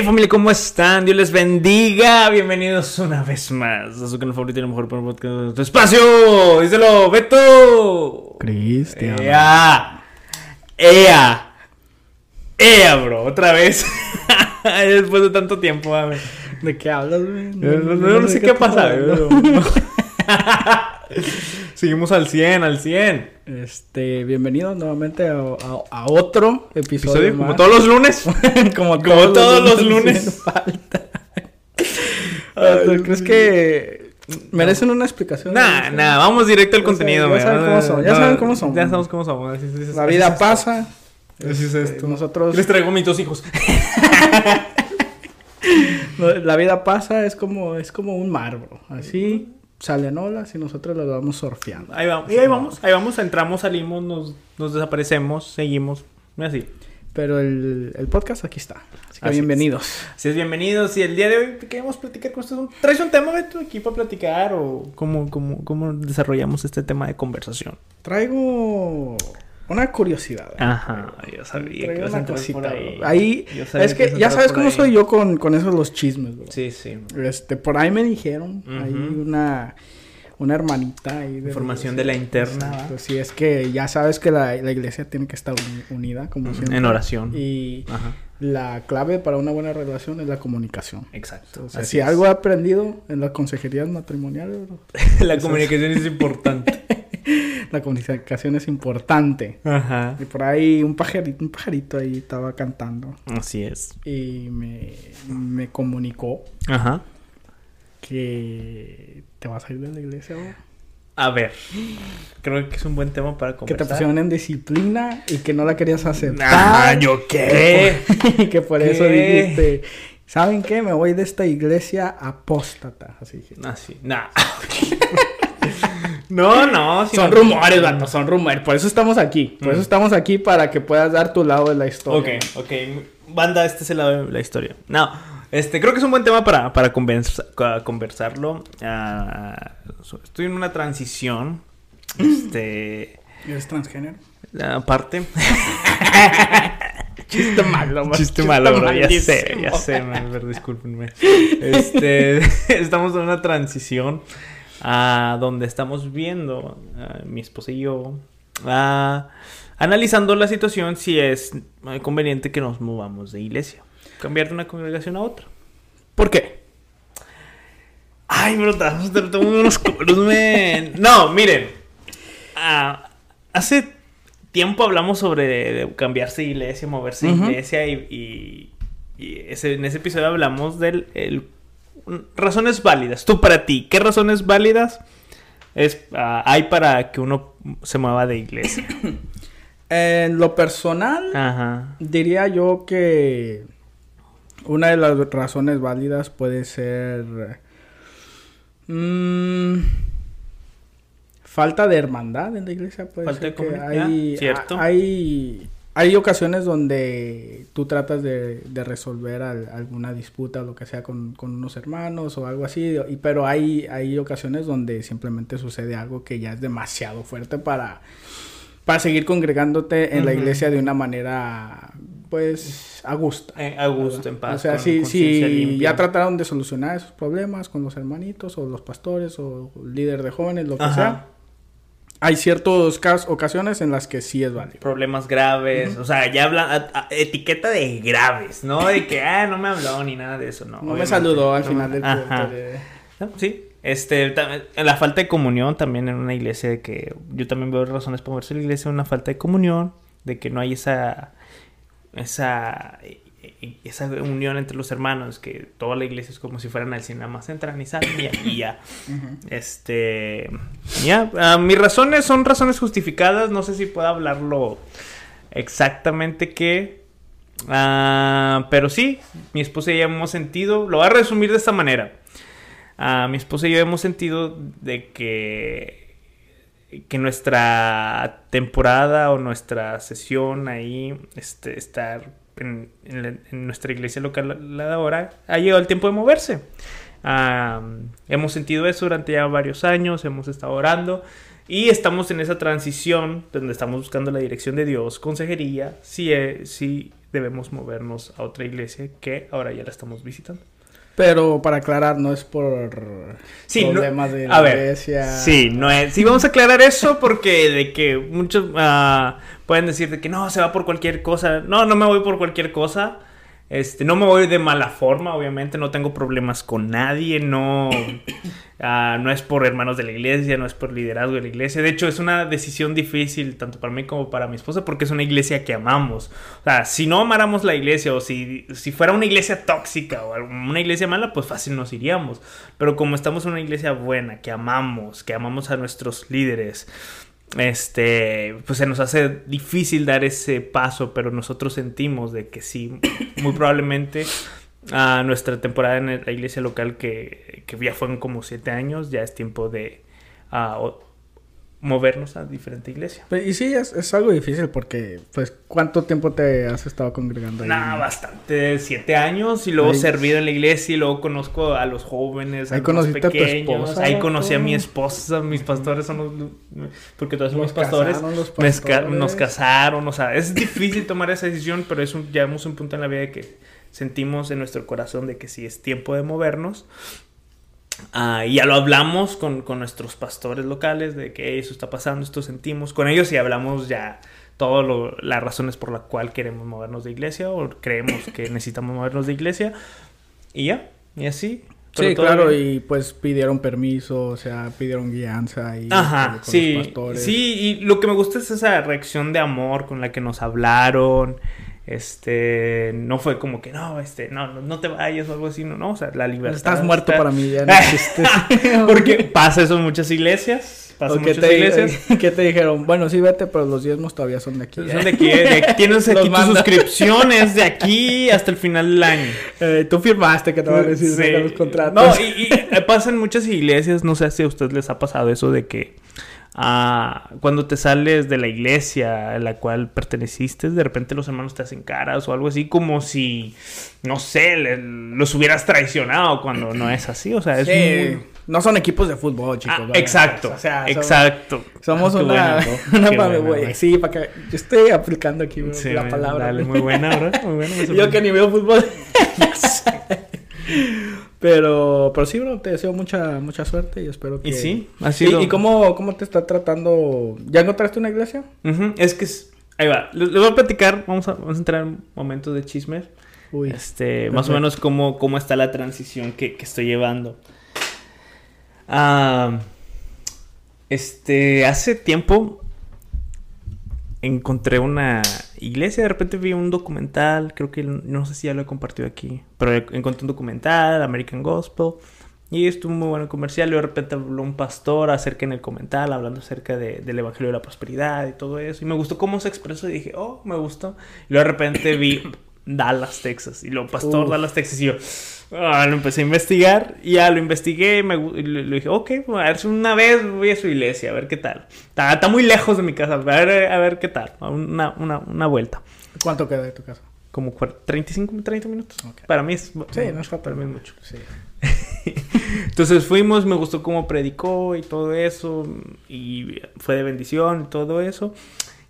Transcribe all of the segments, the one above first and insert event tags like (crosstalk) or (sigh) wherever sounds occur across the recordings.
Hey familia, ¿cómo están? Dios les bendiga. Bienvenidos una vez más a su canal favorito y el mejor podcast de tu espacio. Díselo, Beto. Cristian. Ea. Ea. Ea, bro. Otra vez. (laughs) Después de tanto tiempo, a ver. ¿De qué hablas, güey? No, no- no- no sé qué pasa. (laughs) (laughs) Seguimos al 100, al 100. Este, bienvenidos nuevamente a, a- a otro episodio. Episodio, como todos los lunes. (laughs) como, como todos los lunes. falta. (laughs) Ah, ¿tú ¿Crees que merecen una explicación? Nah, nah, vamos directo al Ya contenido, saben- ya saben cómo son, ya No, saben cómo son. Ya sabemos cómo somos. La vida pasa. Así es este, esto. Nosotros, Les traigo mis dos hijos. (laughs) la vida pasa es como, es como un mar, bro. Así salen olas y nosotros las vamos surfeando. Ahí vamos, y ahí vamos, ahí vamos, entramos, salimos, nos, nos desaparecemos, seguimos. Así. Pero el, el podcast aquí está. Así que Así es. bienvenidos. Así es, bienvenidos. Y el día de hoy queremos platicar con ustedes. ¿Traes un tema, Beto, aquí para platicar? ¿O cómo, cómo, cómo desarrollamos este tema de conversación? Traigo una curiosidad. Ajá, yo sabía Traigo que ibas a cosita, ahí. es que ya sabes cómo ahí. soy yo con, con eso de los chismes, bro. Sí, sí. Este, por ahí me dijeron, hay una, una hermanita ahí de Información de la interna. Pues sí, es que ya sabes que la, la iglesia tiene que estar uni- unida, como siempre. En oración. Y Ajá, la clave para una buena relación es la comunicación. exacto. O sea, así si es. algo he aprendido en las consejerías matrimoniales, bro, (laughs) la comunicación es importante. (laughs) (laughs) la comunicación es importante. Ajá. Y por ahí un pajarito, un pajarito ahí estaba cantando Así es. y me, me comunicó Ajá. que te vas a ir de la iglesia. A ver, creo que es un buen tema para Que conversar. te pusieron en disciplina y que no la querías aceptar. Ah, ¿yo (laughs) qué? Y (laughs) que por eso dijiste, ¿saben qué? Me voy de esta iglesia apóstata. Así dije. Ah, sí. Nah. No, no. si Son no- rumores, vato, son rumores. Por eso estamos aquí. Por eso Mm. estamos aquí para que puedas dar tu lado de la historia. Ok, ok. Banda, este es el lado de la historia. No, este, creo que es un buen tema para, para ca- conversarlo. Ah, estoy en una transición. (laughs) Este. ¿Eres transgénero? Aparte. (laughs) Chiste malo, bro. Chiste malo, bro. Ya sé, ya sé, man, pero discúlpenme. Este, (laughs) estamos en una transición a donde estamos viendo, mi esposa y yo, ah, analizando la situación si es eh, conveniente que nos movamos de iglesia, cambiar de una congregación a otra. ¿Por qué? Ay, bro, tratando unos coros, man. No, miren. ah, hace tiempo hablamos sobre de, cambiarse de iglesia, moverse de iglesia y, y- y ese- en ese episodio hablamos del el- razones válidas. Tú para ti, ¿qué razones válidas es, ah, hay para que uno se mueva de iglesia? (coughs) En lo personal, Ajá. diría yo que una de las razones válidas puede ser mm, falta de hermandad en la iglesia. Puede Falta ser de comunidad, hay, cierto. Hay, hay ocasiones donde tú tratas de, de resolver al- alguna disputa o lo que sea con, con unos hermanos o algo así, y, pero hay, hay ocasiones donde simplemente sucede algo que ya es demasiado fuerte para, para seguir congregándote en la iglesia de una manera, pues, a gusto. Eh, a gusto, en paz. O sea, si, si ya trataron de solucionar esos problemas con los hermanitos o los pastores o líder de jóvenes, lo que Ajá. sea, hay ciertas ocasiones en las que sí es válido. problemas graves, o sea, ya habla a- a- etiqueta de graves, no de que (laughs) ah, no me habló ni nada de eso, no. No me saludó al No, final del culto. de- No, sí, este, la falta de comunión también en una iglesia de que yo también veo razones para moverse a la iglesia, una falta de comunión, de que no hay esa esa esa unión entre los hermanos, que toda la iglesia es como si fueran al cine, nada más entran y salen y ya. Este, ya, ah, mis razones son razones justificadas, no sé si puedo hablarlo exactamente qué, ah, pero sí, mi esposa y yo hemos sentido, lo voy a resumir de esta manera, Ah, mi esposa y yo hemos sentido de que, que nuestra temporada o nuestra sesión ahí, este, estar en, en la- en nuestra iglesia local la de ahora, ha llegado el tiempo de moverse. Ah, hemos sentido eso durante ya varios años, hemos estado orando Y estamos en esa transición donde estamos buscando la dirección de Dios, consejería, si, eh, si debemos movernos a otra iglesia que ahora ya la estamos visitando. Pero para aclarar, no es por Sí, no- problemas de a la ver, iglesia. Sí, no es. Sí, vamos a aclarar eso porque de que muchos ah, pueden decir de que no, se va por cualquier cosa. No, no me voy por cualquier cosa. Este, no me voy de mala forma, obviamente, no tengo problemas con nadie, no, (coughs) ah, no es por hermanos de la iglesia, no es por liderazgo de la iglesia. De hecho, es una decisión difícil tanto para mí como para mi esposa porque es una iglesia que amamos. O sea, si no amáramos la iglesia o si, si fuera una iglesia tóxica o una iglesia mala, pues fácil nos iríamos. Pero como estamos en una iglesia buena, que amamos, que amamos a nuestros líderes, este, pues se nos hace difícil dar ese paso, pero nosotros sentimos de que sí, muy probablemente a nuestra temporada en la iglesia local, que, que ya fueron como siete años, ya es tiempo de ah, movernos a diferente iglesia. Pues, Y sí, es, es algo difícil porque, pues, ¿cuánto tiempo te has estado congregando ahí? Nah, bastante, siete años y luego Ahí- servido en la iglesia y luego conozco a los jóvenes, a Ahí los conociste a tu pequeños, esposa, ahí conocí a mi esposa, mis pastores son los, porque todos somos pastores, casaron los Nos, ca- pastores. nos casaron, o sea, es difícil tomar esa decisión, pero es un, llegamos a un punto en la vida de que sentimos en nuestro corazón de que sí es tiempo de movernos. Y ya lo hablamos con, con nuestros pastores locales de que eso está pasando, esto sentimos. Con ellos y hablamos ya todas las razones por las cuales queremos movernos de iglesia o creemos que (laughs) necesitamos movernos de iglesia. Y ya, y así. Sí, claro, todavía- y pues pidieron permiso, o sea, pidieron guianza y Ajá, con sí, los pastores. sí, y lo que me gusta es esa reacción de amor con la que nos hablaron, este, no fue como que, no, este, no, no, no te vayas o algo así, no, no, o sea, la libertad. Estás muerto está- para mí, ya no (laughs) existes. (laughs) Porque pasa eso en muchas iglesias, pasa ¿O en muchas te, iglesias. (laughs) ¿Qué te dijeron? Bueno, sí, vete, pero los diezmos todavía son de aquí. Son de aquí, de aquí tienes aquí tus suscripciones de aquí hasta el final del año. Eh, tú firmaste que te van a decir Sí. los contratos. No, y, y, eh, pasa en muchas iglesias, no sé si a ustedes les ha pasado eso de que ah, cuando te sales de la iglesia a la cual perteneciste, de repente los hermanos te hacen caras o algo así, como si, no sé, le- los hubieras traicionado cuando no es así, o sea, es Sí, muy... No son equipos de fútbol, chicos. Ah, exacto, O sea, somos- exacto. Somos Qué una, bueno, (laughs) ¿no? una Qué mame, bueno, güey. Sí, para que yo estoy aplicando aquí Sí, la palabra. dale, muy buena, ¿verdad? Muy buena. (laughs) Yo que ni veo fútbol. (laughs) pero, pero sí, bro, te deseo mucha, mucha suerte y espero que. Y sí, ha ¿Y- sido... ¿Y, cómo, cómo te está tratando? ¿Ya encontraste una iglesia? Es que es- ahí va. Les, voy a platicar. Vamos a, vamos a entrar en momentos de chisme. Uy. Este, más o menos cómo, cómo está la transición que, que estoy llevando. Ah, este, hace tiempo encontré una iglesia. De repente vi un documental. Creo que no sé si ya lo he compartido aquí. Pero encontré un documental, American Gospel. Y estuvo muy bueno el comercial. Y de repente habló un pastor acerca en el comentario, hablando acerca de- del evangelio de la prosperidad y todo eso. Y me gustó cómo se expresó. Y dije, oh, me gustó. Y luego de repente vi Dallas, Texas. Y lo pastor Uf. Dallas, Texas. Y yo, ah, lo empecé a investigar. Y ya lo investigué. Y me, le dije, ok, a ver si una vez voy a su iglesia, a ver qué tal. Está, está muy lejos de mi casa. A ver, a ver qué tal. Una, una, una vuelta. ¿Cuánto queda de tu casa? Como cuar- 35, 30 minutos. Ok. Para mí es. Sí, no es. Para mí mucho. Sí. (laughs) Entonces fuimos, me gustó cómo predicó y todo eso, y fue de bendición y todo eso.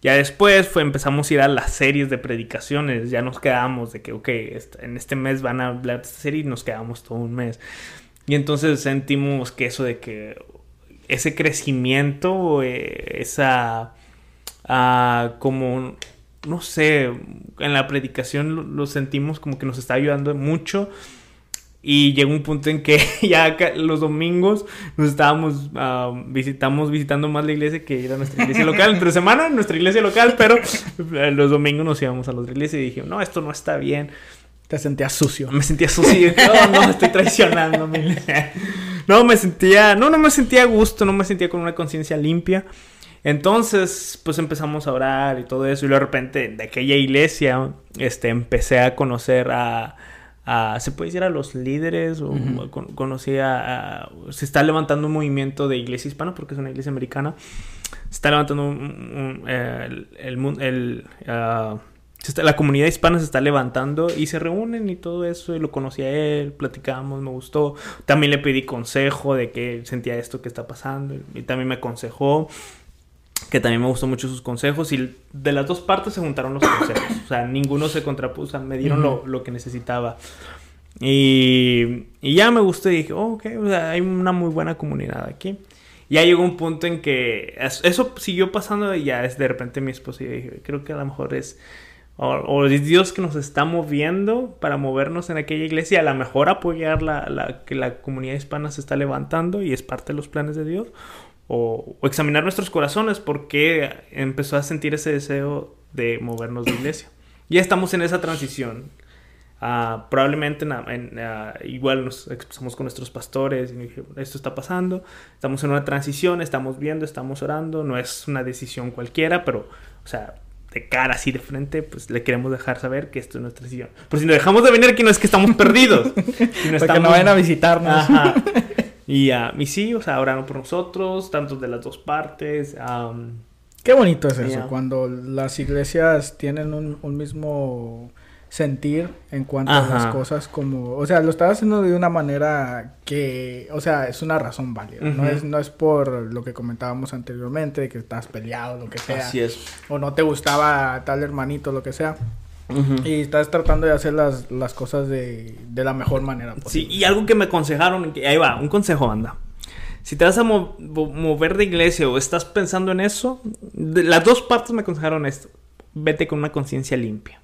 Ya después empezamos a ir a las series de predicaciones, ya nos quedamos de que, ok, en este mes van a hablar de esta serie y nos quedamos todo un mes. Y entonces sentimos que eso de que ese crecimiento, eh, esa, ah, como, no sé, en la predicación lo sentimos como que nos está ayudando mucho. Y llegó un punto en que (laughs) ya los domingos nos estábamos ah, visitamos visitando más la iglesia que ir a nuestra iglesia local. Entre semana nuestra iglesia local, pero eh, los domingos nos íbamos a la otra iglesia y dije, no, esto no está bien. Te sentías sucio. Me sentía sucio. y dije, No, no, estoy traicionando. mi iglesia". No, me sentía, no, no me sentía a gusto, no me sentía con una conciencia limpia. Entonces, pues empezamos a orar y todo eso. Y de repente, de aquella iglesia, este, empecé a conocer a, a- ¿se puede decir a los líderes? O, Ujú. con- conocí a, a- se está levantando un movimiento de iglesia hispana, porque es una iglesia americana. Se está levantando un- un- el, el, ah, la comunidad hispana se está levantando y se reúnen y todo eso. Y lo conocí a él, platicamos, me gustó. También le pedí consejo de que sentía esto que está pasando. Y también me aconsejó. Que también me gustó mucho sus consejos. Y de las dos partes se juntaron los consejos. (coughs) O sea, ninguno se contrapuso. Me dieron lo, lo, que necesitaba. Y, y, ya me gustó y dije, oh, ok, o sea, hay una muy buena comunidad aquí. Ya llegó un punto en que eso siguió pasando y ya es de repente mi esposa y yo dije, creo que a lo mejor es o, es Dios que nos está moviendo para movernos en aquella iglesia, a lo mejor apoyar la, que la comunidad hispana se está levantando y es parte de los planes de Dios, o, examinar nuestros corazones porque empezó a sentir ese deseo de movernos de iglesia. Ya estamos en esa transición. Uh, probablemente en, uh, igual nos expresamos con nuestros pastores y dije, esto está pasando, estamos en una transición, estamos viendo, estamos orando, no es una decisión cualquiera, pero, o sea, de cara, así de frente, pues le queremos dejar saber que esto es nuestra decisión. Por si nos dejamos de venir aquí no es que estamos perdidos. (laughs) sino estamos... que no vayan a visitarnos. Ajá. (laughs) Y, uh, y sí, o sea, oraron por nosotros, tanto de las dos partes. Qué bonito es eso, cuando las iglesias tienen un, un mismo sentir en cuanto a las cosas como, o sea, lo estás haciendo de una manera que, o sea, es una razón válida, no es no es por lo que comentábamos anteriormente de que estás peleado lo que sea, Así es. o no te gustaba tal hermanito lo que sea. Y estás tratando de hacer las, las cosas de, de, la mejor manera posible. Sí, y algo que me aconsejaron, ahí va, un consejo, anda. Si te vas a mover de iglesia o estás pensando en eso, las dos partes me aconsejaron esto. Vete con una conciencia limpia.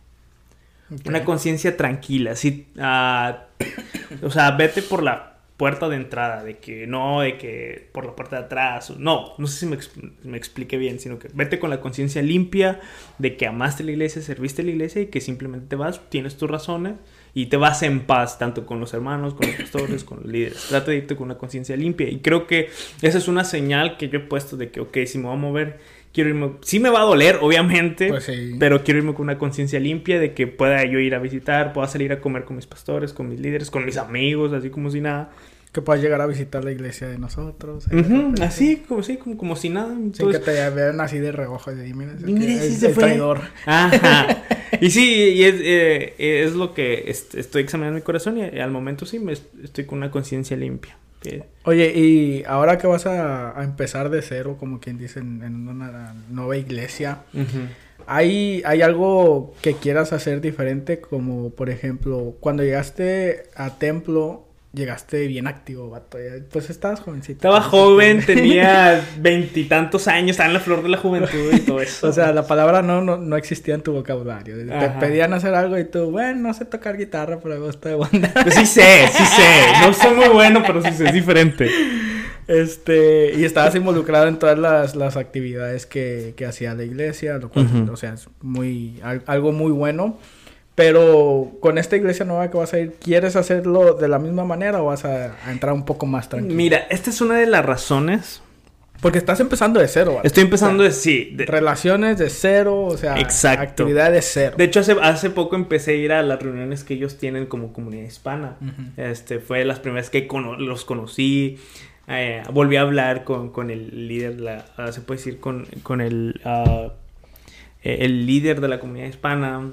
Una conciencia tranquila. Así, uh, o sea, vete por la puerta de entrada, de que no, de que por la puerta de atrás. No, no sé si me, me expliqué bien, sino que vete con la conciencia limpia de que amaste la iglesia, serviste la iglesia y que simplemente te vas, tienes tus razones y te vas en paz, tanto con los hermanos, con los pastores, con los líderes. Trata de irte con una conciencia limpia. Y creo que esa es una señal que yo he puesto de que, ok, si me voy a mover quiero irme, sí me va a doler, obviamente, pues pero quiero irme con una conciencia limpia de que pueda yo ir a visitar, pueda salir a comer con mis pastores, con mis líderes, con mis amigos, así como si nada. Que puedas llegar a visitar la iglesia de nosotros. así, como, sí, como, como si nada. Sin que te vean así de reojo y mira, es, el traidor. Ajá. (laughs) y sí, y es, eh, es lo que estoy examinando mi corazón y al momento sí me estoy con una conciencia limpia. Oye, y ahora que vas a, empezar de cero, como quien dice, en, una nueva iglesia, ¿hay, ¿hay algo que quieras hacer diferente? Como, por ejemplo, cuando llegaste a templo, llegaste bien activo, vato. Pues estabas jovencito. Estaba joven, (laughs) tenía veintitantos años, estaba en la flor de la juventud y todo eso. o sea, la palabra no, no, existía en tu vocabulario. Te pedían hacer algo y tú, bueno, no sé tocar guitarra, pero me gusta de banda. Pues sí sé, sí sé. No soy muy bueno, pero sí sé, es diferente. Este, y estabas involucrado en todas las, las actividades que, que hacía la iglesia, lo cual, o sea, es muy, algo muy bueno. Pero con esta iglesia nueva que vas a ir, ¿quieres hacerlo de la misma manera o vas a, entrar un poco más tranquilo? Mira, esta es una de las razones. Porque estás empezando de cero, ¿vale? Estoy empezando de sí. Relaciones de cero, o sea, Exacto. actividad de cero. De hecho, hace, hace poco empecé a ir a las reuniones que ellos tienen como comunidad hispana. Este, fue las primeras que los conocí. Eh, volví a hablar con, con el líder, la, ah, se puede decir, con, con el. Uh, eh, el líder de la comunidad hispana.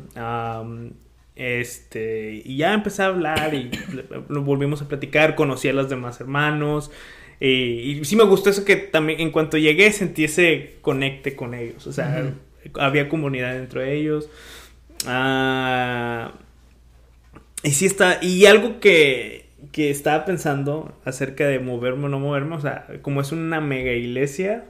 este, y ya empecé a hablar y (coughs) volvimos a platicar, conocí a los demás hermanos. y sí me gustó eso que también en cuanto llegué sentí ese conecte con ellos. O sea, había comunidad dentro de ellos. Ah, y sí está. Y algo que, que estaba pensando acerca de moverme o no moverme. O sea, como es una mega iglesia.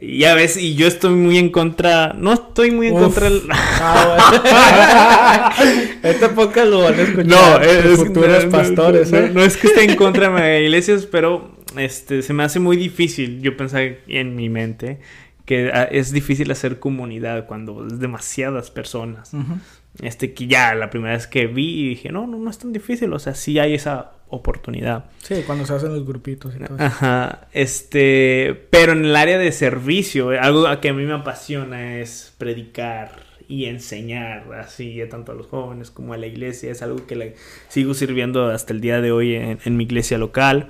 Y ya ves, y yo estoy muy en contra. No estoy muy en contra del. Ah, (laughs) Esta poca lo van a escuchar. No, es, futuros pastores, ¿eh? no, es que esté en contra de iglesias, pero este se me hace muy difícil. Yo pensaba en mi mente que ah, es difícil hacer comunidad cuando es demasiadas personas. Este que ya la primera vez que vi y dije, no, no, no es tan difícil. O sea, sí hay esa oportunidad. Sí, cuando se hacen los grupitos y todo eso. Ajá, este, pero en el área de servicio, algo que a mí me apasiona es predicar y enseñar así tanto a los jóvenes como a la iglesia, es algo que le sigo sirviendo hasta el día de hoy en, mi iglesia local.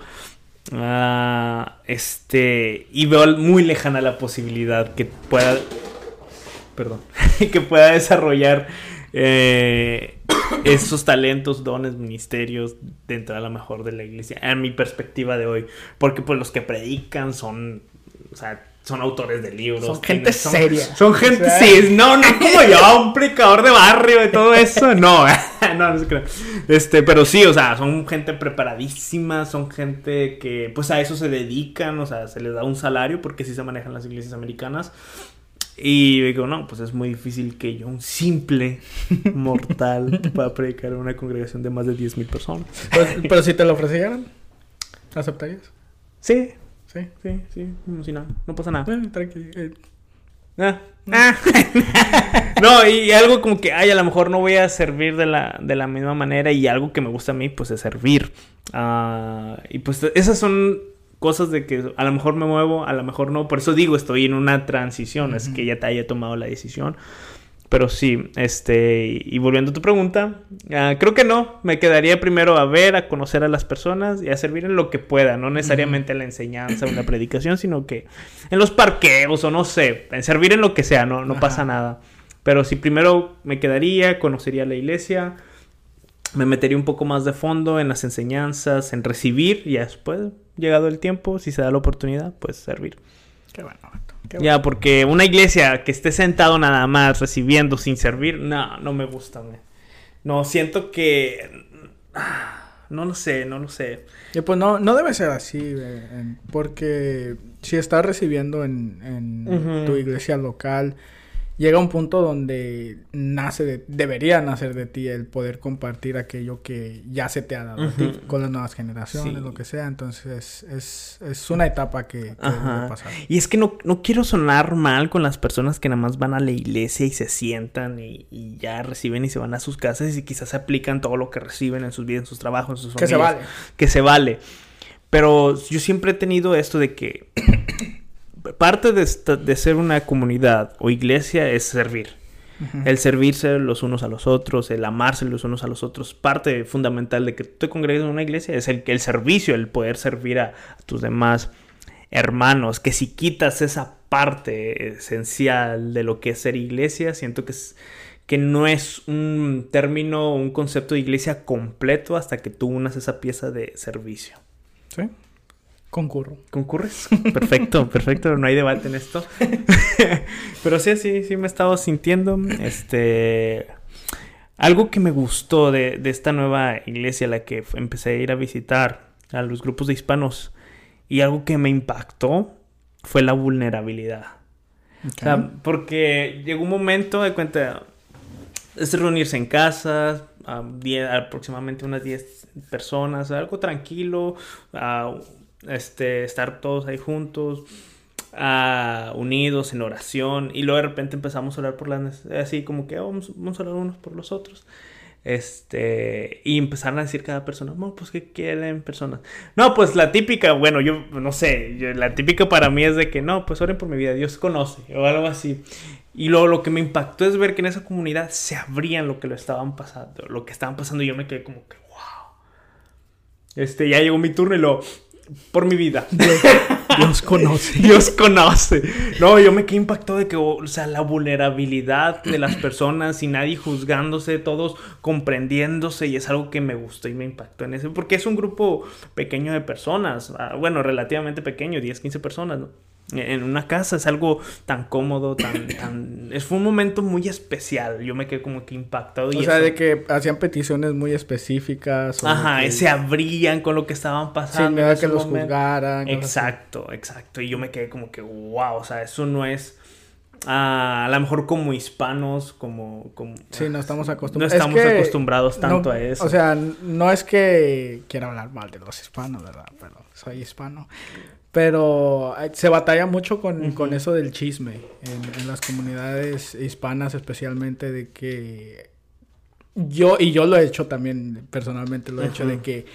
Ah, este, y veo muy lejana la posibilidad que pueda, perdón. (laughs) que pueda desarrollar eh, (coughs) esos talentos, dones, ministerios dentro a lo mejor de la iglesia, en mi perspectiva de hoy. Porque pues los que predican son, o sea, son autores de libros. Son gente seria. Son gente, sí, no, no como yo, (laughs) un predicador de barrio y todo eso, no, (laughs) no, no se creo. Este, pero sí, o sea, son gente preparadísima, son gente que pues a eso se dedican, o sea, se les da un salario porque sí se manejan las iglesias americanas. Y digo, no, pues es muy difícil que yo, un simple (laughs) mortal, pueda predicar en una congregación de más de 10 mil personas. Pero si te lo ofrecieran, ¿aceptarías? Sí, sí, sí, sí, no, si no, no pasa nada. Eh, tranqui, eh. Ah, ah. (laughs) no, y algo como que, ay, a lo mejor no voy a servir de la, de la misma manera y algo que me gusta a mí, pues es servir. Ah, y pues esas son cosas de que a lo mejor me muevo, a lo mejor no. Por eso digo, estoy en una transición, es que ya te haya tomado la decisión. Pero sí, este, y volviendo a tu pregunta, ah, creo que no, me quedaría primero a ver, a conocer a las personas y a servir en lo que pueda, no necesariamente en la enseñanza o en la predicación, sino que en los parqueos o no sé, en servir en lo que sea, no, no pasa nada. Pero si primero me quedaría, conocería la iglesia, me metería un poco más de fondo en las enseñanzas, en recibir y después, llegado el tiempo, si se da la oportunidad, pues servir. Qué bueno. Ya, porque una iglesia que esté sentado nada más recibiendo sin servir, no, no me gusta. No, siento que... No lo sé, no lo sé. Y pues no, no debe ser así, porque si estás recibiendo en, en tu iglesia local llega un punto donde nace de, debería nacer de ti el poder compartir aquello que ya se te ha dado a ti con las nuevas generaciones, lo que sea. Entonces es, es una etapa que, que pasar. Y es que no, no, quiero sonar mal con las personas que nada más van a la iglesia y se sientan y, y, ya reciben y se van a sus casas y quizás aplican todo lo que reciben en sus vidas, en sus trabajos, en sus familias. Que se vale. Que se vale. Pero yo siempre he tenido esto de que parte de, ser una comunidad o iglesia es servir. El servirse los unos a los otros, el amarse los unos a los otros. Parte fundamental de que tú te congregues en una iglesia es el, el servicio, el poder servir a, tus demás hermanos. Que si quitas esa parte esencial de lo que es ser iglesia, siento que, es, que no es un término, un concepto de iglesia completo hasta que tú unas esa pieza de servicio. Sí. Concurro. ¿Concurres? (laughs) Perfecto, perfecto, no hay debate en esto. (laughs) Pero sí, sí, sí me he estado sintiendo. Este. Algo que me gustó de, esta nueva iglesia a la que empecé a ir a visitar a los grupos de hispanos y algo que me impactó fue la vulnerabilidad. O sea, porque llegó un momento de cuenta, es reunirse en casa, aproximadamente unas 10 personas, algo tranquilo, este, estar todos ahí juntos, uh, unidos en oración, y luego de repente empezamos a orar por las así como que oh, vamos, vamos, a orar unos por los otros. Este, y empezaron a decir cada persona, no, pues que quieren personas. No, pues la típica, bueno, yo no sé, la típica para mí es de que no, pues oren por mi vida, Dios conoce, o algo así. Y luego lo que me impactó es ver que en esa comunidad se abrían lo que lo estaban pasando, lo que estaban pasando, y yo me quedé como que, wow. Este, ya llegó mi turno y lo, por mi vida. Dios, conoce. (laughs) Dios conoce. No, yo me quedé impactado de que, o sea, la vulnerabilidad de las personas y nadie juzgándose, todos comprendiéndose y es algo que me gustó y me impactó en ese, porque es un grupo pequeño de personas, ah, bueno, relativamente pequeño, 10, 15 personas, ¿no? En una casa es algo tan cómodo, tan, (coughs) tan... Es, fue un momento muy especial. Yo me quedé como que impactado. o sea, de que hacían peticiones muy específicas. Ajá, se abrían con lo que estaban pasando. Sin que los juzgaran. Exacto, exacto. Y yo me quedé como que, wow, o sea, eso no es... Ah, a lo mejor como hispanos, como... como sí, no estamos acostumbrados. No estamos acostumbrados tanto a eso. O sea, no es que quiera hablar mal de los hispanos, ¿verdad? Pero soy hispano. Pero se batalla mucho con, con eso del chisme en, las comunidades hispanas especialmente de que yo, y yo lo he hecho también personalmente, lo he hecho de que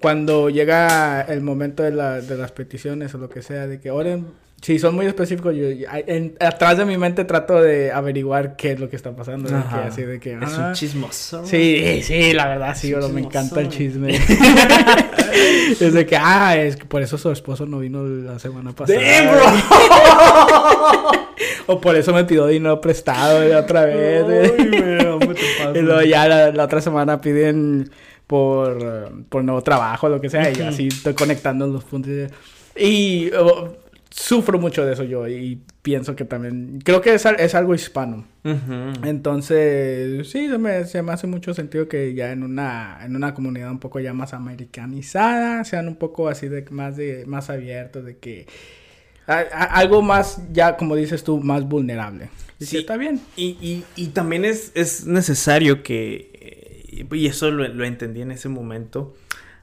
cuando llega el momento de, la, de las peticiones o lo que sea, de que oren Sí, son muy específicos. Yo, en, atrás de mi mente trato de averiguar qué es lo que está pasando. así de que, es un chismoso. Sí, sí, la verdad, sí, me encanta el chisme. (laughs) (laughs) es de que, ah, es que por eso su esposo no vino la semana pasada. ¡Damn, bro! (laughs) o por eso me pidió dinero prestado otra vez. y luego ya la, otra semana piden por, por nuevo trabajo, lo que sea, y así estoy conectando los puntos. Y oh, sufro mucho de eso yo y pienso que también, creo que es, es algo hispano. Entonces, sí, se me, se me, hace mucho sentido que ya en una, en una comunidad un poco ya más americanizada, sean un poco así de más, de, más abiertos, de que algo más, ya como dices tú, más vulnerable. Y sí, está bien. Y, y, también es, es necesario que, eh, y eso lo, lo entendí en ese momento,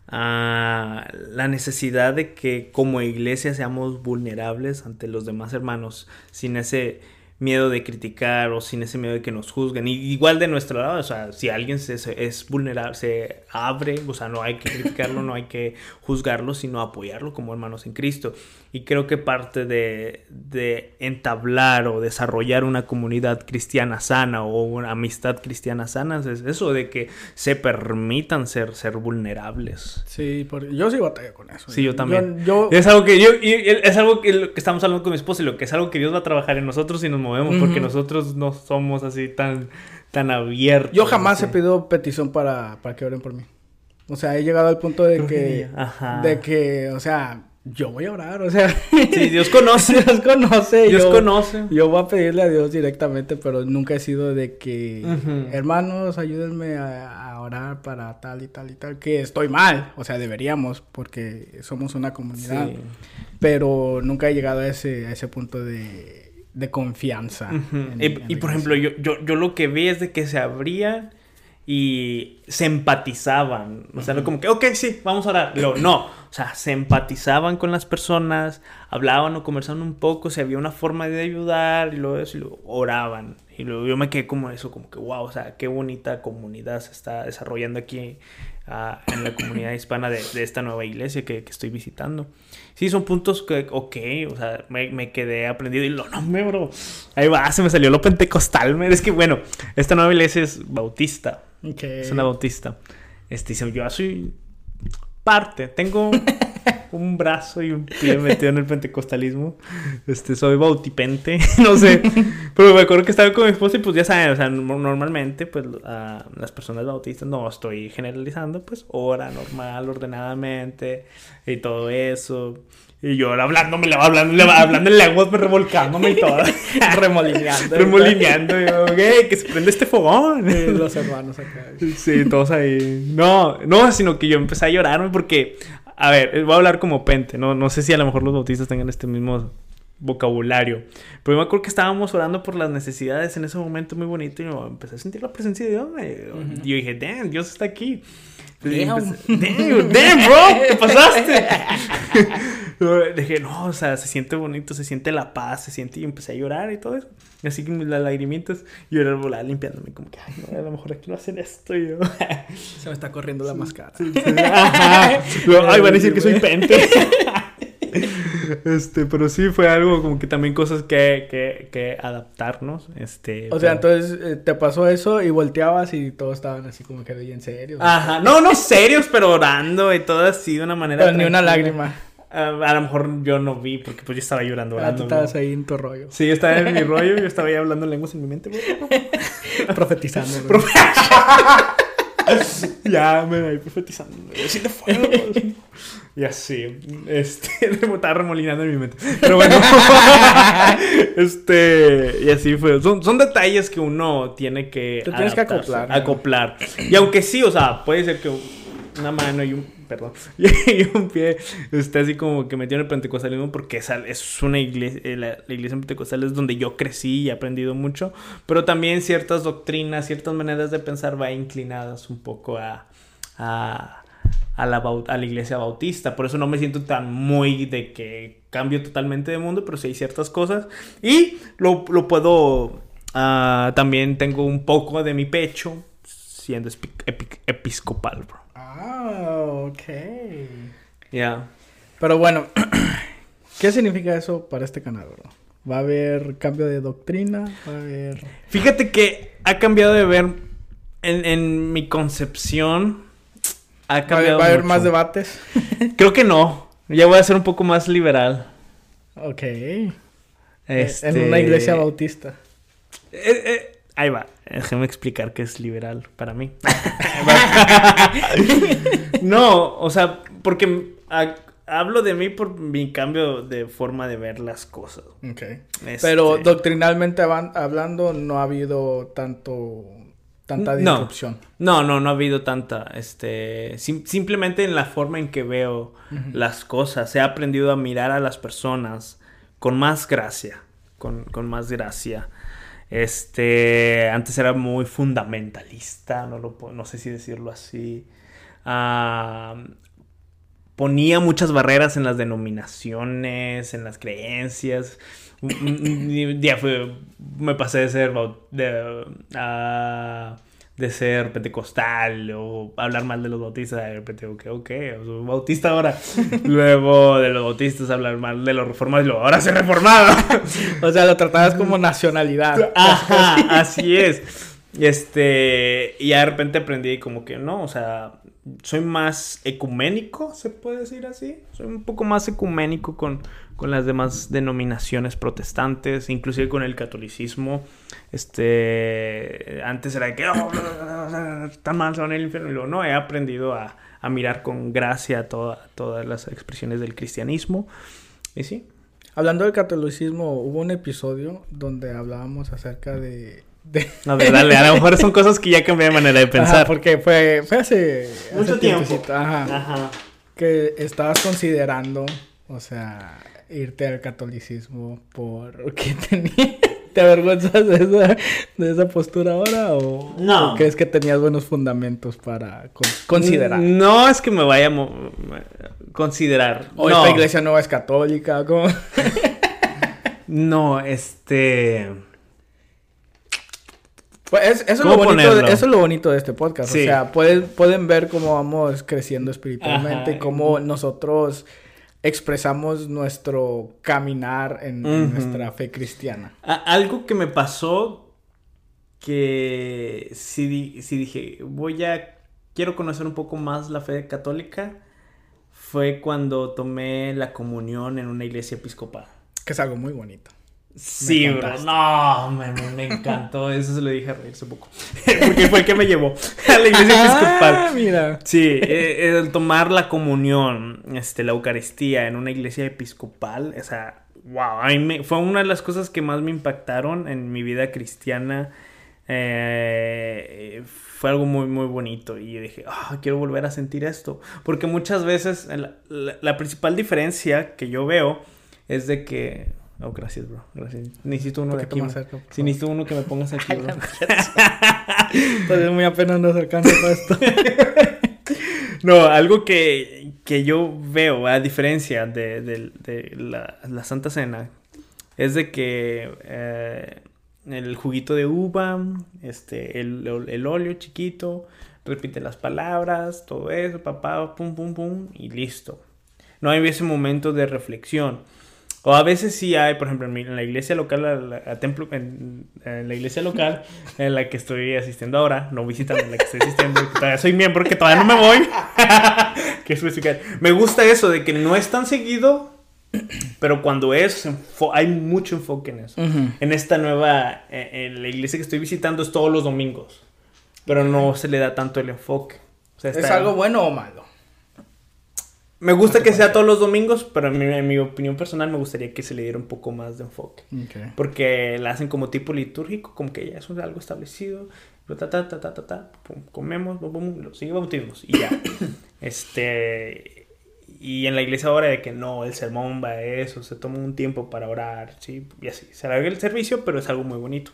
a la necesidad de que como iglesia seamos vulnerables ante los demás hermanos sin ese miedo de criticar o sin ese miedo de que nos juzguen. Y igual de nuestro lado, o sea, si alguien se, es vulnerable, se abre, o sea, no hay que criticarlo, no hay que juzgarlo, sino apoyarlo como hermanos en Cristo. Y creo que parte de, de entablar o desarrollar una comunidad cristiana sana o una amistad cristiana sana es eso de que se permitan ser, ser vulnerables. Sí, yo sí batalla con eso. Sí, yo también. Es algo que yo, es algo que, estamos hablando con mi esposa y lo que es algo que Dios va a trabajar en nosotros y nos movemos, porque nosotros no somos así tan, tan abiertos. Yo jamás he pedido petición para, para que oren por mí. O sea, he llegado al punto de que, de que, o sea, yo voy a orar, o sea. Sí, Dios conoce. (laughs) Dios conoce. Dios yo, conoce. Yo voy a pedirle a Dios directamente, pero nunca he sido de que, hermanos, ayúdenme a, orar para tal y tal y tal, que estoy mal, o sea, deberíamos, porque somos una comunidad, pero nunca he llegado a ese, a ese punto de de confianza. y, por ejemplo, yo, yo, yo, lo que vi es de que se abrían y se empatizaban. O sea, no como que, ok, sí, vamos a orar. no, o sea, se empatizaban con las personas, hablaban o conversaban un poco, si había una forma de ayudar y luego eso, y luego oraban. Y luego yo me quedé como eso, como que, wow, o sea, qué bonita comunidad se está desarrollando aquí ah, en la comunidad hispana de, de esta nueva iglesia que, que estoy visitando sí, son puntos que, ok, o sea, me, me quedé aprendido y lo, no, me, bro, ahí va, se me salió lo pentecostal, me, es que, bueno, esta nueva iglesia es bautista, es una bautista, este, yo soy parte, tengo (laughs) (laughs) un brazo y un pie (laughs) metido en el pentecostalismo. Este, soy bautipente, (laughs) no sé. Pero me acuerdo que estaba con mi esposa y pues ya saben, o sea, normalmente pues las personas bautistas, no estoy generalizando, pues ora normal, ordenadamente y todo eso. Y yo hablándome, hablando, hablando en lenguas, pues, revolcándome y todo. Remolineando. Remolineando. Y yo, que se prende este fogón. los hermanos acá. Sí, todos ahí. No, no, sino que yo empecé a llorarme porque a ver, voy a hablar como pente, ¿no? No sé si a lo mejor los bautistas tengan este mismo vocabulario. Pero me acuerdo que estábamos orando por las necesidades en ese momento muy bonito y yo empecé a sentir la presencia de Dios. Y yo dije, damn, Dios está aquí. Damn. damn, damn, bro, ¿qué pasaste? (laughs) (laughs) dije, no, o sea, se siente bonito, se siente la paz, se siente. Y empecé a llorar y todo eso. Así que las lagrimitas. Y yo era volar limpiándome, como que, ay, no, a lo mejor aquí no hacen esto. Y yo, (laughs) se me está corriendo la máscara. (laughs) ay, van a decir que soy pente. este, pero sí fue algo como que también cosas que, que, que adaptarnos. Este, o sea, entonces eh, te pasó eso y volteabas y todos estaban así como que bien serios. Ajá, no, no serios, pero orando y todo así de una manera. Pero ni una lágrima. Ah, a lo mejor yo no vi porque pues yo estaba llorando. Ah, tú estabas ahí en tu rollo. Sí, yo estaba en mi (laughs) rollo, yo estaba ahí hablando lenguas en mi mente. (laughs) Profetizando. (laughs) ya me voy profetizando. fuego. y así. Este, estaba remolinando en mi mente. Pero bueno. este. Y así fue. Son, son detalles que uno tiene que. Te tienes que acoplar. Acoplar. Y aunque sí, o sea, puede ser que una mano y un perdón, (laughs) y un pie está así como que metió en el pentecostalismo porque es, una iglesia, eh, la, iglesia pentecostal es donde yo crecí y he aprendido mucho, pero también ciertas doctrinas, ciertas maneras de pensar va inclinadas un poco a, a, a, la, a la iglesia bautista, por eso no me siento tan muy de que cambio totalmente de mundo, pero sí hay ciertas cosas. Y lo, lo puedo, uh, también tengo un poco de mi pecho siendo episcopal, bro. Ah, ok. Ya. Pero bueno, (clears throat) ¿qué significa eso para este canal, bro? ¿Va a haber cambio de doctrina? ¿Va a haber...? Fíjate que ha cambiado de ver... En, mi concepción... Ha cambiado ¿Va a haber más debates? (laughs) Creo que no. Ya voy a ser un poco más liberal. Ok. Este... En una iglesia bautista. Eh, eh, ahí va. Déjeme explicar qué es liberal para mí. (laughs) no, o sea, porque hablo de mí por mi cambio de forma de ver las cosas. Okay. Pero este doctrinalmente hablando, no ha habido tanto tanta disrupción. No, no, no, ha habido tanta. Este, simplemente en la forma en que veo las cosas, he aprendido a mirar a las personas con más gracia, con, con más gracia. Este, antes era muy fundamentalista, no, lo, no sé si decirlo así. Ah, ponía muchas barreras en las denominaciones, en las creencias. Ya fue, me pasé de ser de, de ser pentecostal o hablar mal de los bautistas. De repente, ok, ok, soy bautista ahora. (laughs) Luego de los bautistas hablar mal de los reformados y luego ahora soy reformado. (laughs) o sea, lo tratabas como nacionalidad. (laughs) Ajá, así es. Este, y de repente aprendí como que no, o sea, soy más ecuménico, se puede decir así. Soy un poco más ecuménico con, con las demás denominaciones protestantes, inclusive con el catolicismo. Este, antes era de que, oh, tan mal son el infierno. Y luego, no, he aprendido a, a mirar con gracia todas las expresiones del cristianismo. Y sí. Hablando del catolicismo, hubo un episodio donde hablábamos acerca de a ver, dale, a lo mejor son cosas que ya cambié de manera de pensar. porque fue, fue hace... Mucho tiempo. Ajá, Que estabas considerando, o sea, irte al catolicismo porque (laughs) tenía... ¿Te avergüenzas de esa, de esa postura ahora o, no. crees que tenías buenos fundamentos para considerar? No es que me vaya a considerar. O esta iglesia nueva es católica, ¿cómo? (laughs) no, este... Pues eso, es lo bonito de, eso es lo bonito de este podcast. O sea, pueden, pueden ver cómo vamos creciendo espiritualmente, y cómo nosotros expresamos nuestro caminar en, nuestra fe cristiana. algo que me pasó que si, si dije, voy a, quiero conocer un poco más la fe católica, fue cuando tomé la comunión en una iglesia episcopal. Que es algo muy bonito. Sí, bro. No, me, me, encantó. (laughs) Eso se lo dije a reír hace poco. (laughs) Porque fue el que me llevó (laughs) a la iglesia ah, episcopal. mira. Sí, eh, el tomar la comunión, este, la Eucaristía en una iglesia episcopal, o sea, wow. A mí me, fue una de las cosas que más me impactaron en mi vida cristiana. Eh, fue algo muy, muy bonito. Y dije, ah, quiero volver a sentir esto. Porque muchas veces la principal diferencia que yo veo es de que Oh, gracias, bro. Gracias. Necesito uno que aquí. Cerca, sí, necesito uno que me pongas aquí, (laughs) bro. Todavía muy apenas nos alcanza para esto. (laughs) no, algo que, que, yo veo, a diferencia de, de, de la, la, Santa Cena, es de que eh, el juguito de uva, este, el, el óleo chiquito, repite las palabras, todo eso, papá, pum, pum, pum, y listo. No hay ese momento de reflexión. O a veces sí hay, por ejemplo, en, la iglesia local, a, templo, en, la iglesia local (laughs) en la que estoy asistiendo ahora, no visitando, en la que estoy asistiendo, todavía soy miembro, que todavía no me voy. (laughs) que Me gusta eso de que no es tan seguido, (clears throat) pero cuando es, hay mucho enfoque en eso. En esta nueva, eh, en la iglesia que estoy visitando es todos los domingos, pero no se le da tanto el enfoque. ¿Es algo bueno o malo? Me gusta que sea todos los domingos, pero en mi, opinión personal me gustaría que se le diera un poco más de enfoque. Porque la hacen como tipo litúrgico, como que ya es algo establecido. Ta, ta, ta, ta, ta, comemos, lo sigue bautismos y ya. (coughs) este y en la iglesia ahora de que no, el sermón va a eso, se toma un tiempo para orar, ¿sí? Y así, se alarga el servicio, pero es algo muy bonito.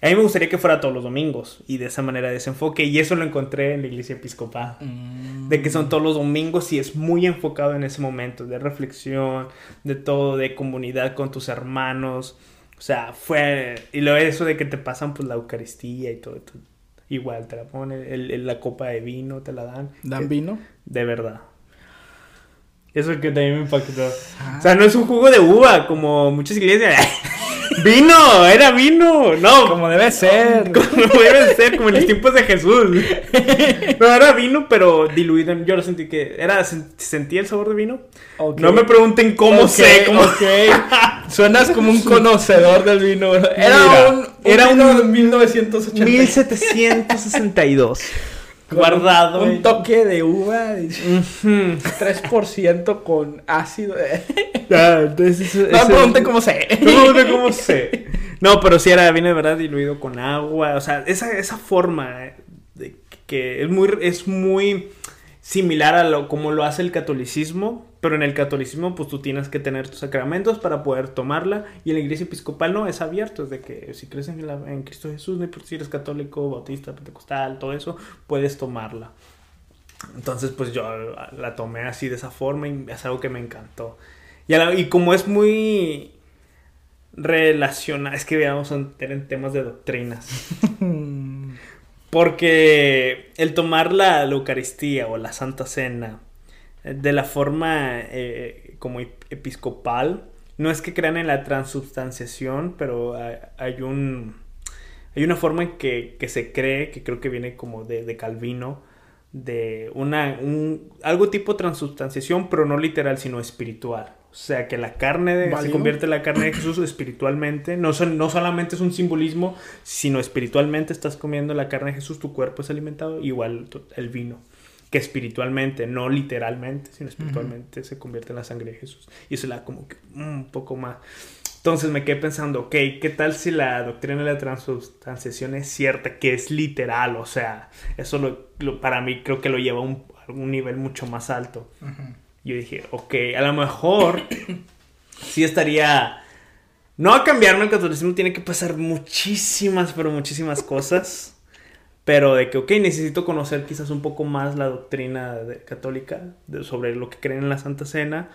A mí me gustaría que fuera todos los domingos y de esa manera desenfoque, y eso lo encontré en la iglesia episcopal, mm. de que son todos los domingos y es muy enfocado en ese momento de reflexión, de todo, de comunidad con tus hermanos, o sea, fue, y lo eso de que te pasan pues la Eucaristía y todo, igual te la ponen, la copa de vino te la dan. ¿Dan vino? De verdad. Eso que también me impactó. O sea, no es un jugo de uva como muchas iglesias. (laughs) Vino, era vino. No, Como debe ser. (laughs) como debe ser, como en los tiempos de Jesús. No, era vino, pero diluido. Yo lo sentí que era, sen- sentí el sabor de vino. Ok. No me pregunten cómo Ok, sé, cómo ok. (laughs) Suenas como un conocedor del vino. Era Mira, un, un era vino un- de 1980. 1762. Guardado. Un toque de uva. de Ujú. 3% con ácido. (laughs) Ah, entonces, No me pregunten cómo sé. No, ¿cómo sé? No, pero sí era vino de verdad diluido con agua. O sea, esa, esa forma de que es muy, es muy similar a lo como lo hace el catolicismo. Pero en el catolicismo, pues tú tienes que tener tus sacramentos para poder tomarla. Y en la iglesia episcopal no, es abierto. Es de que si crees en, la- en Cristo Jesús, no si eres católico, bautista, pentecostal, todo eso, puedes tomarla. Entonces, pues yo la tomé así de esa forma y es algo que me encantó. Y, a la- y como es muy relacionada, es que vamos a entrar en temas de doctrinas. (laughs) Porque el tomar la, la Eucaristía o la Santa Cena de la forma eh, como ep- episcopal, no es que crean en la transubstanciación, pero hay, hay un hay una forma en que, que se cree, que creo que viene como de, de Calvino, de una un, algo tipo transubstanciación, pero no literal, sino espiritual. O sea, que la carne de- se convierte en la carne de Jesús espiritualmente. No, son, no solamente es un simbolismo, sino espiritualmente estás comiendo la carne de Jesús, tu cuerpo es alimentado, igual el vino. Que espiritualmente, no literalmente, sino espiritualmente se convierte en la sangre de Jesús. Y eso le da como que un poco más. Entonces me quedé pensando, ok, ¿qué tal si la doctrina de la transubstanciación es cierta, que es literal? O sea, eso lo, lo- para mí creo que lo lleva a un, a un nivel mucho más alto. Yo dije, ok, a lo mejor (coughs) sí estaría... No a cambiarme el catolicismo tiene que pasar muchísimas, pero muchísimas cosas. Pero de que, ok, necesito conocer quizás un poco más la doctrina de- católica de- sobre lo que creen en la Santa Cena.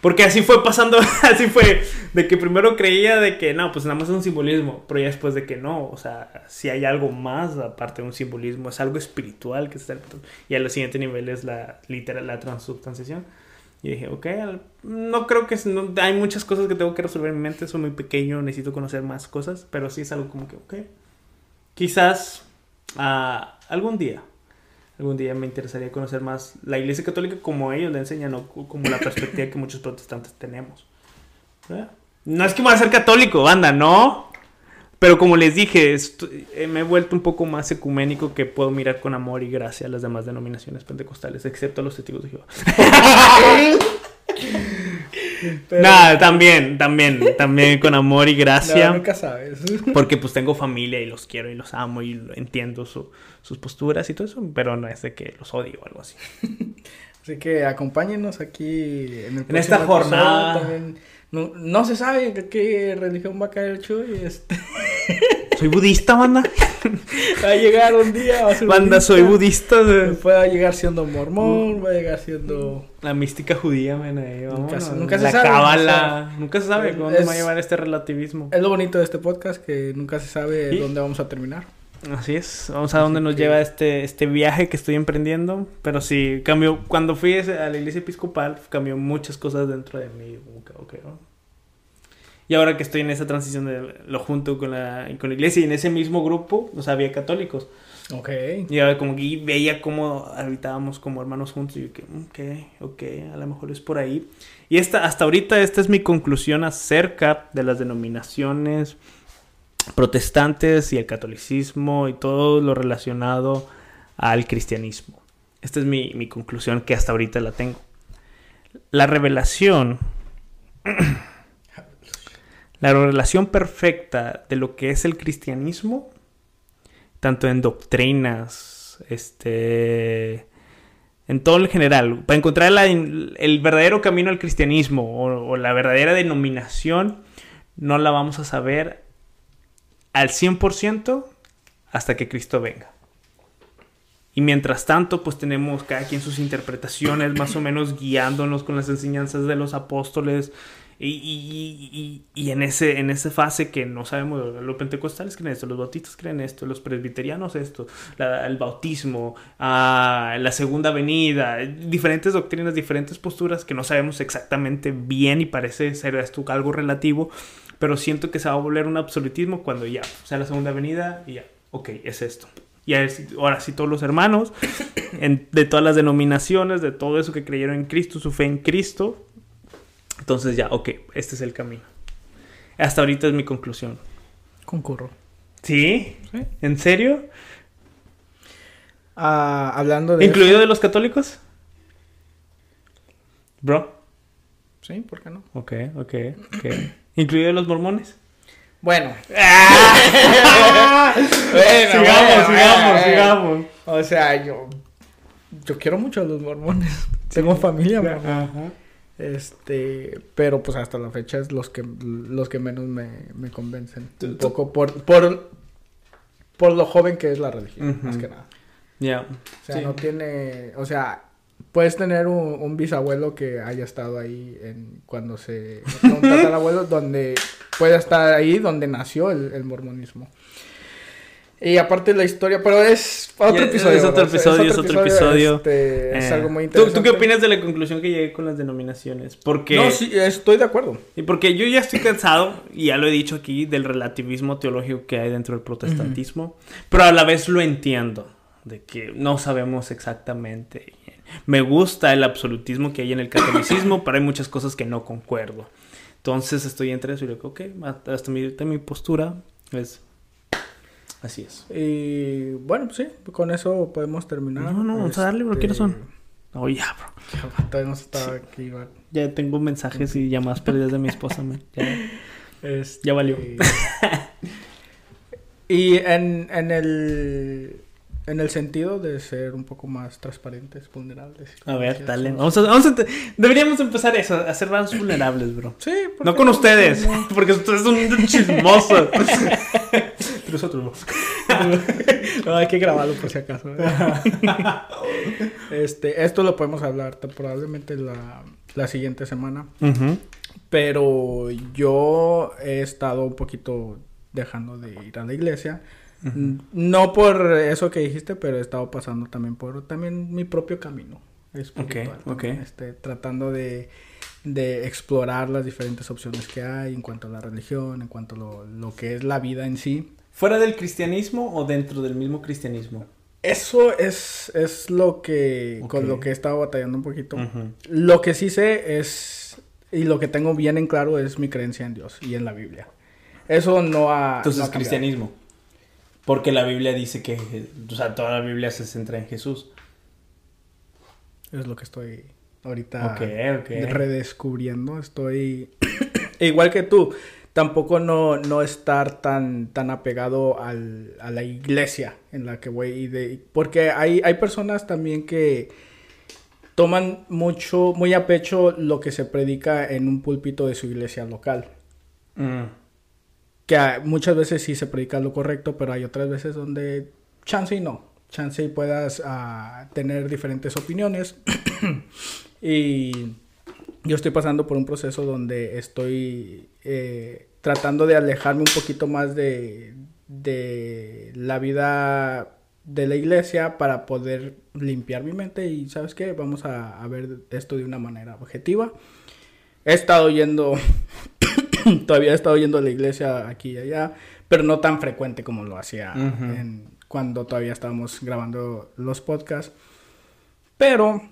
Porque así fue pasando, (laughs) así fue, de que primero creía de que no, pues nada más es un simbolismo, pero ya después de que no, o sea, si hay algo más aparte de un simbolismo, es algo espiritual que está... Y al siguiente nivel es la literal, la transubstanciación. Y dije, ok, no creo que... no- hay muchas cosas que tengo que resolver en mi mente, soy muy pequeño, necesito conocer más cosas, pero sí es algo como que, ok, quizás ah, algún día, algún día me interesaría conocer más la Iglesia Católica como ellos le enseñan, o como la (coughs) perspectiva que muchos protestantes tenemos. ¿Verdad? No es que me voy a ser católico, banda, no. Pero como les dije, eh, me he vuelto un poco más ecuménico que puedo mirar con amor y gracia a las demás denominaciones pentecostales, excepto a los testigos de Jehová. (laughs) (laughs) Pero- Nada, también, también, también con amor y No, gracia. nunca sabes. (laughs) Porque pues tengo familia y los quiero y los amo y entiendo su- sus posturas y todo eso, pero no es de que los odio o algo así. Así que acompáñenos aquí en, el En esta jornada. también. No, no se sabe qué religión va a caer Chuy. Este, (laughs) Soy budista, banda. (laughs) va a llegar un día, va a ser Banda, soy budista. de- Puede llegar siendo mormón, va a llegar siendo... La mística judía, men, ahí, Nunca se- nunca se La sabe, cábala. Nunca se sabe me va a llevar este relativismo. Es lo bonito de este podcast, que nunca se sabe dónde vamos a terminar. Así es. Vamos a dónde nos que- lleva este, este viaje que estoy emprendiendo. Pero sí, cambió. Cuando fui a la iglesia episcopal, cambió muchas cosas dentro de mí. como que, ok, ¿no? Y ahora que estoy en esa transición de lo junto con la, con la iglesia y en ese mismo grupo, o sea, había católicos. Ok. Y ahora como que veía cómo habitábamos como hermanos juntos y yo que, ok, ok, a lo mejor es por ahí. Y esta, hasta ahorita esta es mi conclusión acerca de las denominaciones protestantes y el catolicismo y todo lo relacionado al cristianismo. Esta es mi, mi conclusión que hasta ahorita la tengo. La revelación, (clears throat) la revelación perfecta de lo que es el cristianismo tanto en doctrinas, este, en todo en general, para encontrar el verdadero camino al cristianismo o, o la verdadera denominación, no la vamos a saber al 100% hasta que Cristo venga. Y mientras tanto, pues tenemos cada quien sus interpretaciones, más o menos guiándonos con las enseñanzas de los apóstoles. Y, y- y- y en, ese, en esa fase que no sabemos, los pentecostales creen esto, los bautistas creen esto, los presbiterianos esto, la- el bautismo, ah, la segunda venida, diferentes doctrinas, diferentes posturas que no sabemos exactamente bien y parece ser esto algo relativo, pero siento que se va a volver un absolutismo cuando ya, o sea, la segunda venida y ya, ok, es esto. Y ahora sí todos los hermanos de todas las denominaciones, de todo eso que creyeron en Cristo, su fe en Cristo. Entonces ya, ok, este es el camino. Hasta ahorita es mi conclusión. Concurro. ¿Sí? ¿En serio? Ah, hablando de... ¿Incluido de los católicos? Bro. Sí, ¿por qué no? Ok, ok, ok. ¿Incluido de los mormones? Bueno. (laughs) (laughs) bueno sigamos, sigamos, sigamos. O sea, yo, yo quiero mucho a los mormones. Tengo familia mormón. Este, pero pues hasta la fecha es los que los que menos me, me convencen. Un poco por, por, por lo joven que es la religión, más que nada. Ya. O sea, no tiene, o sea, puedes tener un, bisabuelo que haya estado ahí en cuando se (laughs) un tatarabuelo donde puede estar ahí donde nació el, mormonismo. Y aparte la historia, pero es otro episodio. Es otro episodio, es otro episodio. Este, es eh, algo muy interesante. ¿Tú, qué opinas de la conclusión que llegué con las denominaciones? Porque... No, sí, estoy de acuerdo. Y porque yo ya estoy cansado, y ya lo he dicho aquí, del relativismo teológico que hay dentro del protestantismo, pero a la vez lo entiendo, de que no sabemos exactamente me gusta el absolutismo que hay en el catolicismo, (coughs) pero hay muchas cosas que no concuerdo. Entonces estoy entre eso y digo, ok, hasta mi, mi postura es... Así es. Y bueno, pues sí, con eso podemos terminar. No, no, vamos a darle, bro. ¿Quiénes son? Oh, ya, bro. Todavía no está aquí, Ya tengo mensajes y llamadas perdidas de mi esposa, man. Ya, este, ya valió. (laughs) y en, en el en el sentido de ser un poco más transparentes, vulnerables. A ver, dale. Vamos a, vamos a deberíamos empezar eso, a ser más vulnerables, bro. Sí, no con ustedes, porque ustedes son chismosos. (laughs) Pero nosotros (laughs) no. hay que grabarlo por si acaso. (laughs) este, esto lo podemos hablar probablemente la, la siguiente semana. Pero yo he estado un poquito dejando de ir a la iglesia no por eso que dijiste, pero he estado pasando también por también mi propio camino espiritual. Este, tratando de, de, explorar las diferentes opciones que hay en cuanto a la religión, en cuanto a lo, lo que es la vida en sí. ¿Fuera del cristianismo o dentro del mismo cristianismo? Eso es, es lo que, con lo que he estado batallando un poquito. Lo que sí sé es, y lo que tengo bien en claro es mi creencia en Dios y en la Biblia. Eso no ha... Entonces, cristianismo. Porque la Biblia dice que, o sea, toda la Biblia se centra en Jesús. Es lo que estoy ahorita redescubriendo. Estoy (coughs) igual que tú. Tampoco no, no estar tan, tan apegado al, a la iglesia en la que voy. de, porque hay, hay personas también que toman mucho, muy a pecho lo que se predica en un púlpito de su iglesia local. Mm que muchas veces sí se predica lo correcto, pero hay otras veces donde chance y no. Chance y puedas ah, tener diferentes opiniones. (clears throat) y yo estoy pasando por un proceso donde estoy eh, tratando de alejarme un poquito más de, de la vida de la iglesia para poder limpiar mi mente y sabes qué, vamos a, a ver esto de una manera objetiva. He estado yendo (coughs) todavía he estado yendo a la iglesia aquí y allá, pero no tan frecuente como lo hacía cuando todavía estábamos grabando los podcasts. Pero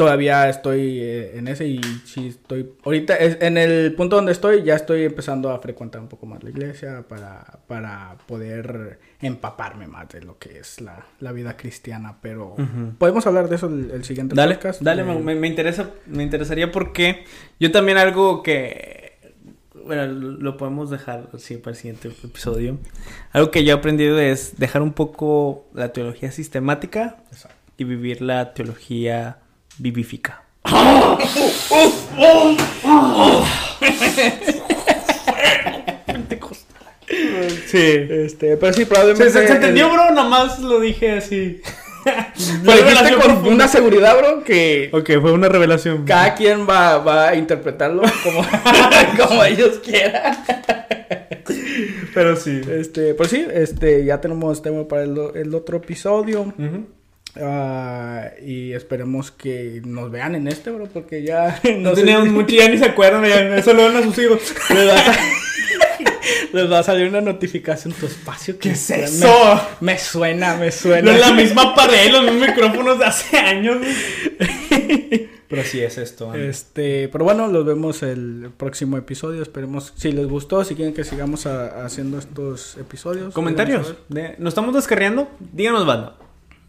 todavía estoy eh, en ese y sí estoy ahorita en el punto donde estoy ya estoy empezando a frecuentar un poco más la iglesia para, para poder empaparme más de lo que es la, la vida cristiana pero podemos hablar de eso el, siguiente dale, podcast. dale eh, me, me, interesa me interesaría porque yo también algo que bueno, lo podemos dejar así para el siguiente episodio. Algo que yo he aprendido es dejar un poco la teología sistemática y vivir la teología vivífica. Sí. Este, pero sí, probablemente. ¿Se, entendió, bro? Nomás lo dije así. Pero con una seguridad, bro, que... Ok, fue una revelación. Cada quien va, va a interpretarlo como, (laughs) como ellos quieran. Pero sí. Este, pues sí, este, ya tenemos tema para el, el otro episodio. Ah, y esperemos que nos vean en este, bro, porque ya (laughs) No, sé teníamos si- mucho, ya ni se acuerdan, ya eso lo ven a sus hijos. (laughs) les, va a sa- (laughs) les va a salir una notificación tu espacio. que ¿Qué es me- eso? Me, suena, me No suena. es la misma pared, los mismos micrófonos de hace años. Pero sí es esto. amigo. Este, pero bueno, los vemos el próximo episodio. Esperemos si les gustó, si quieren que sigamos a- haciendo estos episodios. Comentarios. De- ¿Nos estamos descarriando? Díganos, banda.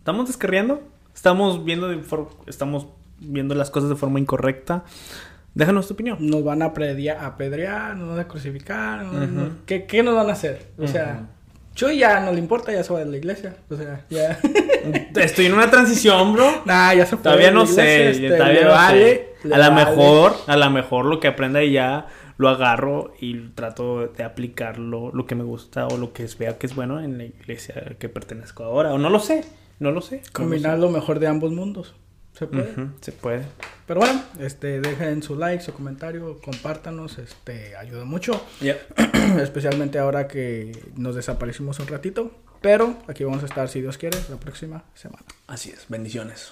¿Estamos descarriando? ¿Estamos viendo, de ¿Estamos viendo las cosas de forma incorrecta? Déjanos tu opinión. Nos van a apedrear, nos van a crucificar. no- Ujú. ¿Qué, qué nos van a hacer? O sea, yo ya no le importa, ya se va de la iglesia. O sea, ya. (laughs) Estoy en una transición, bro. nah, ya se fue Todavía no iglesia, sé, este, todavía no vale, sé. A lo vale. mejor, a lo mejor lo que aprenda ya lo agarro y trato de aplicarlo, lo que me gusta o lo que vea que es bueno en la iglesia que pertenezco ahora. O no lo sé, no lo sé. Combinar lo mejor de ambos mundos. Se puede. se puede. Pero bueno, este, dejen su like, su comentario, compártanos, este, ayuda mucho. (clears throat) Especialmente ahora que nos desaparecimos un ratito. Pero aquí vamos a estar, si Dios quiere, la próxima semana. Así es, bendiciones.